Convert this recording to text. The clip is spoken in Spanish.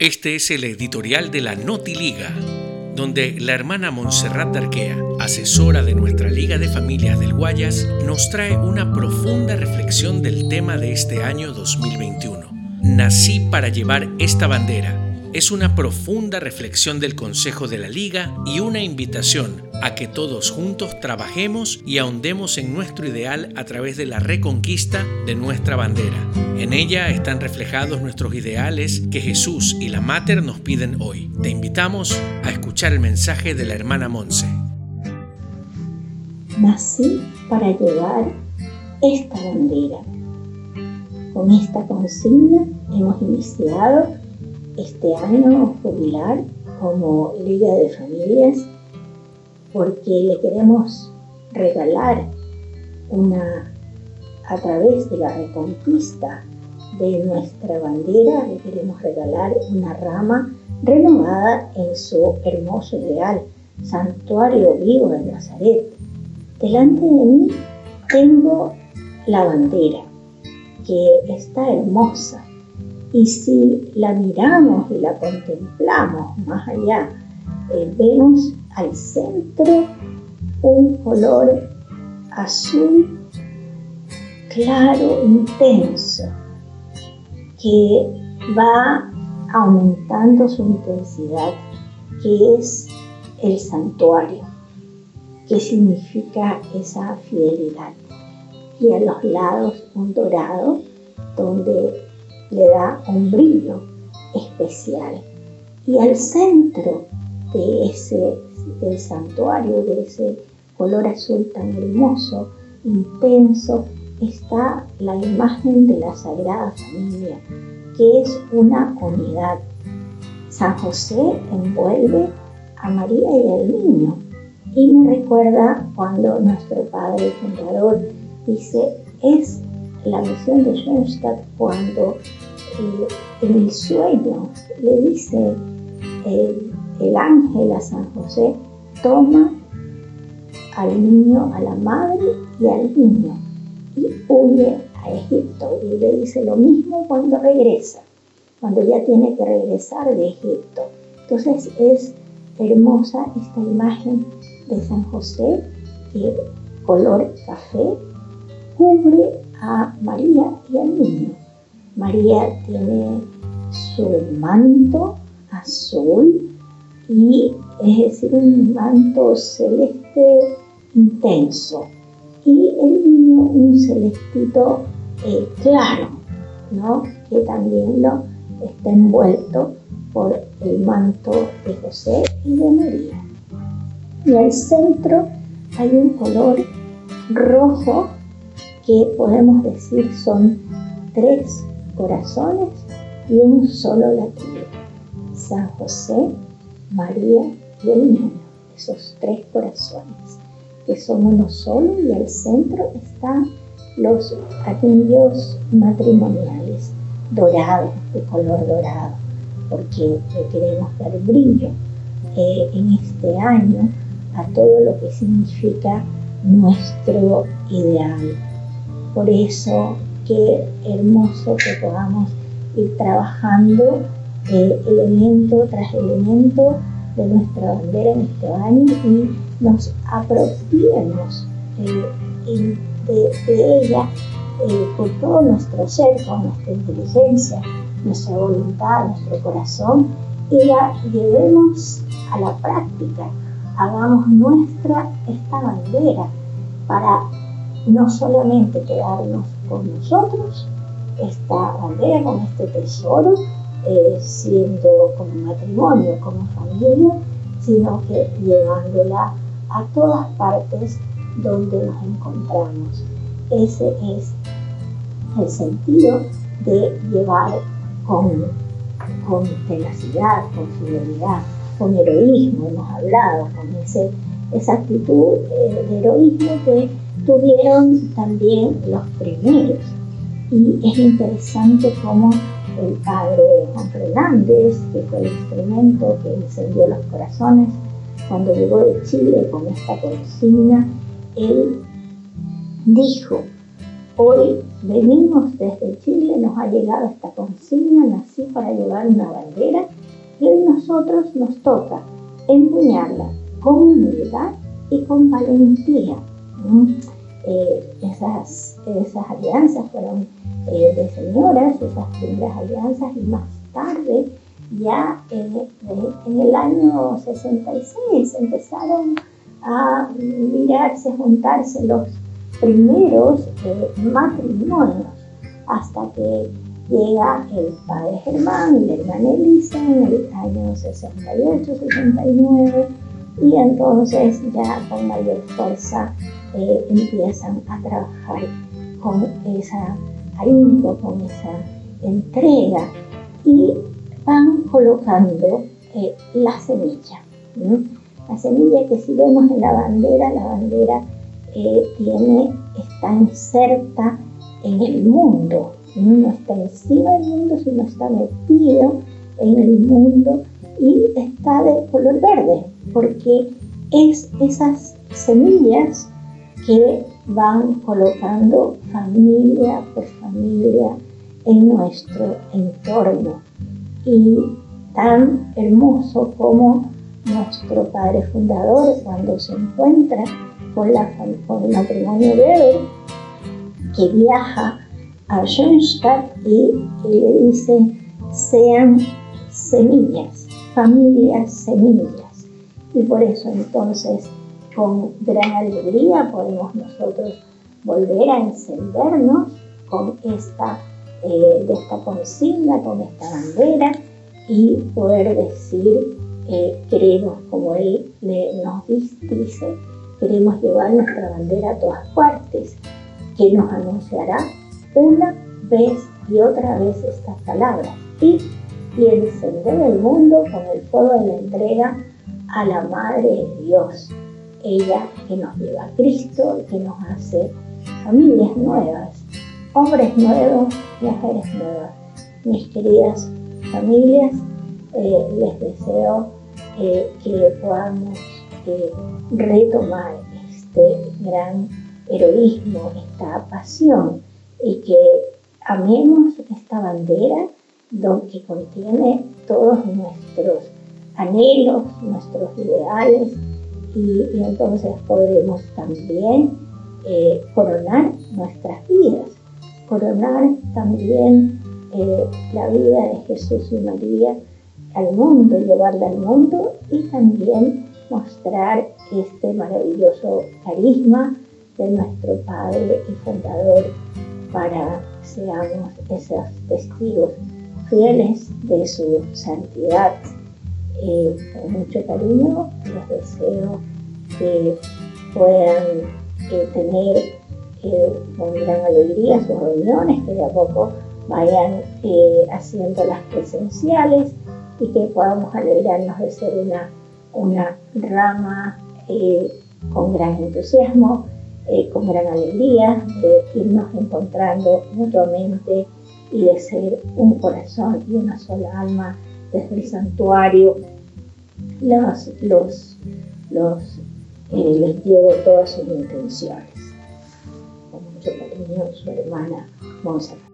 Este es el editorial de la Noti Liga, donde la hermana Montserrat Darquea, asesora de nuestra Liga de Familias del Guayas, nos trae una profunda reflexión del tema de este año 2021. Nací para llevar esta bandera es una profunda reflexión del Consejo de la Liga y una invitación a que todos juntos trabajemos y ahondemos en nuestro ideal a través de la reconquista de nuestra bandera. En ella están reflejados nuestros ideales que Jesús y la Mater nos piden hoy. Te invitamos a escuchar el mensaje de la hermana Monse. Nací para llevar esta bandera. Con esta consigna hemos iniciado este año jubilar como Liga de Familias porque le queremos regalar una, a través de la reconquista de nuestra bandera, le queremos regalar una rama renovada en su hermoso ideal, santuario vivo de Nazaret. Delante de mí tengo la bandera, que está hermosa, y si la miramos y la contemplamos más allá, eh, vemos al centro un color azul claro, intenso, que va aumentando su intensidad, que es el santuario, que significa esa fidelidad. Y a los lados un dorado, donde le da un brillo especial. Y al centro de ese del santuario, de ese color azul tan hermoso, intenso, está la imagen de la Sagrada Familia, que es una unidad. San José envuelve a María y al niño y me recuerda cuando nuestro padre fundador dice, es la misión de Schoenstatt cuando eh, en el sueño le dice el, ángel a San José, toma al niño, a la madre y al niño y huye a Egipto. Y le dice lo mismo cuando regresa, cuando ya tiene que regresar de Egipto. Entonces es hermosa esta imagen de San José que color café cubre a María y al niño. María tiene su manto azul y es decir, un manto celeste intenso. Y el niño un celestito eh, claro, ¿no? que también lo está envuelto por el manto de José y de María. Y al centro hay un color rojo que podemos decir son tres corazones y un solo latido. San José, María y el niño, esos tres corazones, que son uno solo y al centro están los anillos matrimoniales, dorados, de color dorado, porque queremos dar brillo eh, en este año a todo lo que significa nuestro ideal por eso, qué hermoso que podamos ir trabajando eh, elemento tras elemento de nuestra bandera en este año y nos apropiemos eh, de, ella eh, con todo nuestro ser, con nuestra inteligencia, nuestra voluntad, nuestro corazón y la llevemos a la práctica, hagamos nuestra esta bandera para no solamente quedarnos con nosotros, esta bandera, con este tesoro, eh, siendo como matrimonio, como familia, sino que llevándola a todas partes donde nos encontramos. Ese es el sentido de llevar con, con tenacidad, con fidelidad, con heroísmo, hemos hablado, con ese, esa actitud eh, de heroísmo que tuvieron también los primeros. Y es interesante cómo el padre Juan Fernández, que fue el instrumento que encendió los corazones, cuando llegó de Chile con esta consigna, él dijo, hoy venimos desde Chile, nos ha llegado esta consigna, nací para llevar una bandera nosotros nos toca empuñarla con humildad y con valentía. Eh, esas, esas alianzas fueron eh, de señoras, esas primeras alianzas, y más tarde, ya eh, en el año 66, empezaron a mirarse, a juntarse los primeros matrimonios, hasta que llega el padre Germán y la hermana Elisa en el año 68, 69 y entonces ya con mayor fuerza empiezan a trabajar con esa ahínco, con esa entrega y van colocando eh, la semilla. La semilla que si vemos en la bandera, la bandera eh, tiene, está inserta en el mundo, no está encima del mundo, sino está metido en el mundo y está de color verde, porque es esas semillas que van colocando familia por familia en nuestro entorno. Y tan hermoso como nuestro padre fundador cuando se encuentra con, la, con el matrimonio Weber, que viaja a Schoenstatt y, y le dice, sean semillas, familias semillas. Y por eso entonces con gran alegría podemos nosotros volver a encendernos con esta, eh, de esta consigna, con esta bandera y poder decir, eh, queremos, como él nos dice, queremos llevar nuestra bandera a todas partes, que nos anunciará una vez y otra vez estas palabras. Y y encender el mundo con el fuego de la entrega a la Madre de Dios. Ella que nos lleva a Cristo, que nos hace familias nuevas, hombres nuevos, mujeres nuevas. Mis queridas familias, eh, les deseo eh, que podamos eh, retomar este gran heroísmo, esta pasión y que amemos esta bandera que contiene todos nuestros anhelos, nuestros ideales y, entonces podremos también eh, coronar nuestras vidas, coronar también eh, la vida de Jesús y María al mundo, llevarla al mundo y también mostrar este maravilloso carisma de nuestro Padre y Fundador para seamos esos testigos fieles de su santidad. Eh, con mucho cariño les deseo que puedan eh, tener eh, con gran alegría sus reuniones, que de a poco vayan haciendo las presenciales y que podamos alegrarnos de ser una, una rama con gran entusiasmo, con gran alegría, de irnos encontrando mutuamente y de ser un corazón y una sola alma desde el santuario. Los, los, los, eh, les llevo todas sus intenciones. Con mucho cariño, su hermana Monserrat.